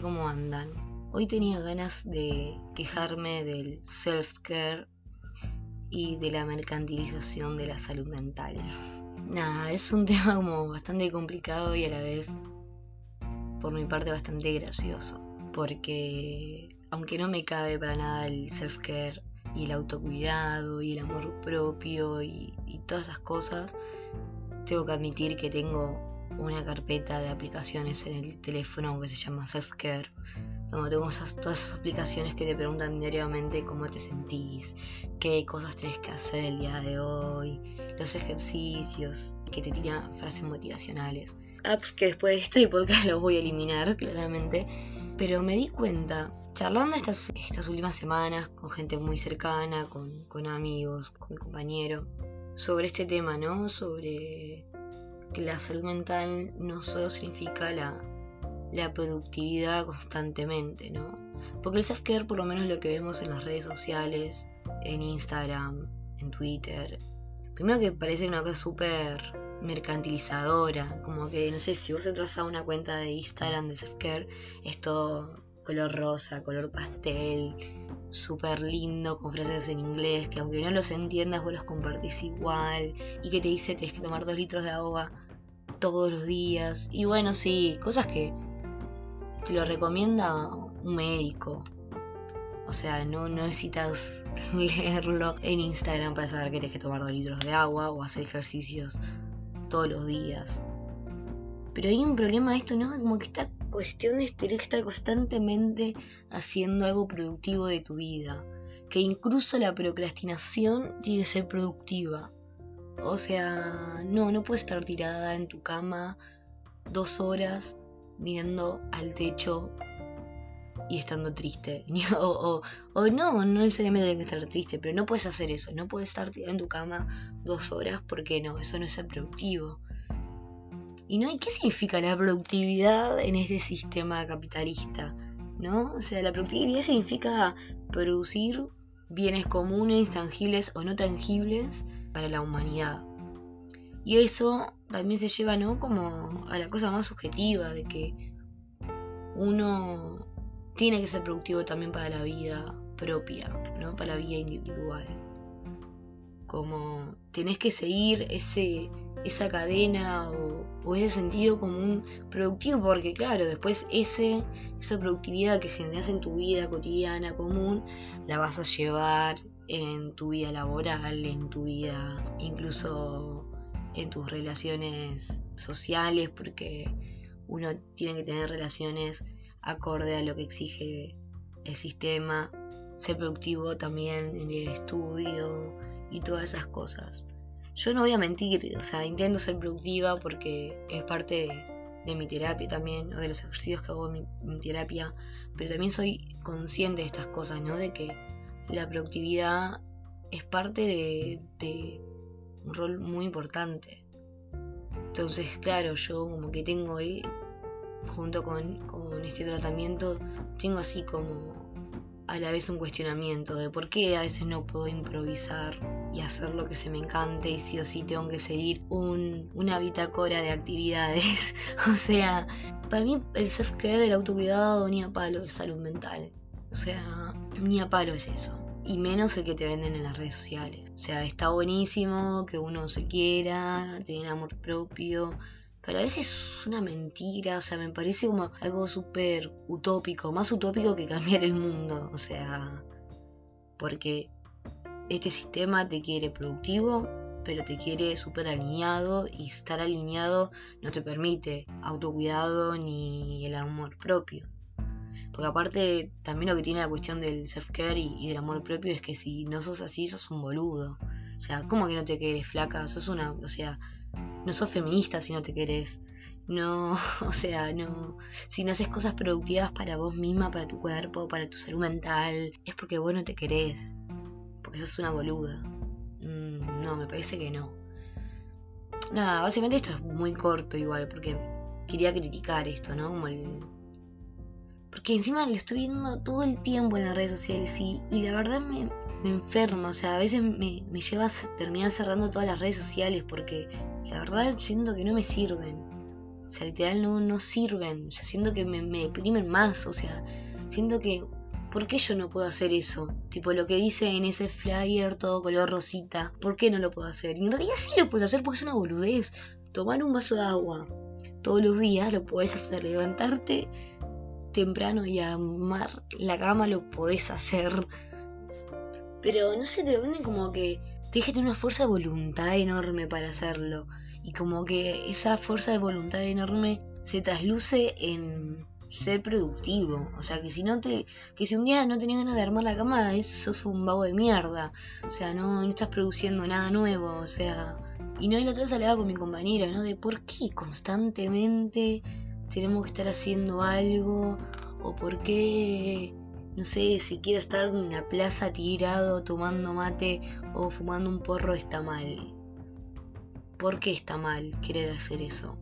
¿cómo andan? Hoy tenía ganas de quejarme del self-care y de la mercantilización de la salud mental. Nada, es un tema como bastante complicado y a la vez, por mi parte, bastante gracioso. Porque, aunque no me cabe para nada el self-care y el autocuidado y el amor propio y, y todas esas cosas, tengo que admitir que tengo una carpeta de aplicaciones en el teléfono que se llama Self Care, donde tengo esas, todas esas aplicaciones que te preguntan diariamente cómo te sentís, qué cosas tenés que hacer el día de hoy, los ejercicios, que te tiran frases motivacionales. Apps que después de este podcast los voy a eliminar, claramente. Pero me di cuenta, charlando estas, estas últimas semanas con gente muy cercana, con, con amigos, con mi compañero, sobre este tema, ¿no? Sobre que la salud mental no solo significa la, la productividad constantemente, ¿no? Porque el self-care, por lo menos lo que vemos en las redes sociales, en Instagram, en Twitter, primero que parece una cosa súper mercantilizadora, como que, no sé, si vos entras a una cuenta de Instagram de self-care, es todo color rosa, color pastel, súper lindo, con frases en inglés, que aunque no los entiendas, vos los compartís igual, y que te dice tienes que tomar dos litros de agua todos los días. Y bueno, sí, cosas que te lo recomienda un médico. O sea, no, necesitas leerlo en Instagram para saber que tienes que tomar dos litros de agua o hacer ejercicios todos los días. Pero hay un problema de esto, ¿no? Como que esta cuestión de tener que estar constantemente haciendo algo productivo de tu vida. Que incluso la procrastinación tiene que ser productiva. O sea, no, no puedes estar tirada en tu cama dos horas mirando al techo y estando triste. o, o, no, no necesariamente tienes que estar triste, pero no puedes hacer eso. No puedes estar tirada en tu cama dos horas porque no, eso no es ser productivo. Y no, ¿y qué significa la productividad en este sistema capitalista? ¿No? O sea, la productividad significa producir bienes comunes, tangibles o no tangibles para la humanidad. Y eso también se lleva, ¿no? Como a la cosa más subjetiva de que uno tiene que ser productivo también para la vida propia, ¿no? Para la vida individual. Como tenés que seguir ese esa cadena o, ese sentido común productivo, porque claro, después ese, esa productividad que generas en tu vida cotidiana común, la vas a llevar en tu vida laboral, en tu vida incluso en tus relaciones sociales, porque uno tiene que tener relaciones acorde a lo que exige el sistema, ser productivo también en el estudio y todas esas cosas yo no voy a mentir, o sea, intento ser productiva porque es parte de, mi terapia también, o de los ejercicios que hago en mi, terapia, pero también soy consciente de estas cosas, ¿no? De que la productividad es parte de, un rol muy importante. Entonces, claro, yo como que tengo ahí, junto con, este tratamiento, tengo así como a la vez un cuestionamiento de por qué a veces no puedo improvisar y hacer lo que se me encante y sí o sí tengo que seguir un, una bitácora de actividades. o sea, para mí el self-care, el autocuidado, ni a palo es salud mental. O sea, ni a palo es eso. Y menos el que te venden en las redes sociales. O sea, está buenísimo que uno se quiera, tener amor propio, pero a veces es una mentira, o sea, me parece como algo súper utópico, más utópico que cambiar el mundo, o sea, porque este sistema te quiere productivo, pero te quiere súper alineado y estar alineado no te permite autocuidado ni el amor propio. Porque aparte también lo que tiene la cuestión del self-care y, del amor propio es que si no sos así, sos un boludo. O sea, ¿cómo que no te quedes flaca? Sos una, o sea, no sos feminista si no te querés. No, o sea, no. Si no haces cosas productivas para vos misma, para tu cuerpo, para tu salud mental, es porque vos no te querés. Porque sos una boluda. Mm, no, me parece que no. Nada, básicamente esto es muy corto igual, porque quería criticar esto, ¿no? Como el... Porque encima lo estoy viendo todo el tiempo en las redes sociales y, la verdad me, enferma, o sea, a veces me, me lleva a terminar cerrando todas las redes sociales porque la verdad siento que no me sirven. O sea, literal no, no sirven. O sea, siento que me, me deprimen más. O sea, siento que ¿Por qué yo no puedo hacer eso? Tipo lo que dice en ese flyer todo color rosita. ¿Por qué no lo puedo hacer? Y en realidad sí lo puedo hacer porque es una boludez. Tomar un vaso de agua todos los días lo puedes hacer. Levantarte temprano y amar la cama lo podés hacer. Pero no sé, te lo venden como que te tener una fuerza de voluntad enorme para hacerlo. Y como que esa fuerza de voluntad enorme se trasluce en ser productivo. O sea, que si no te. que si un día no tenías ganas de armar la cama, es un vago de mierda. O sea, no, estás produciendo nada nuevo. O sea. Y no, hay la otra vez hablaba con mi compañera, ¿no? De por qué constantemente tenemos que estar haciendo algo. O por qué. No sé, si quiero estar en la plaza tirado tomando mate o fumando un porro está mal. ¿Por qué está mal querer hacer eso?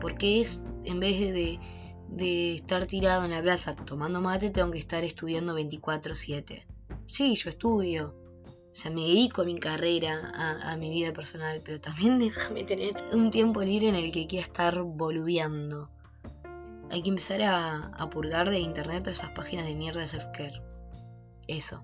Porque es, en vez de de estar tirado en la plaza tomando mate, tengo que estar estudiando 24/7. Sí, yo estudio. O sea, me dedico a mi carrera, a, mi vida personal, pero también déjame tener un tiempo libre en el que quiera estar boludeando. Hay que empezar a, purgar de internet todas esas páginas de mierda de self-care. Eso.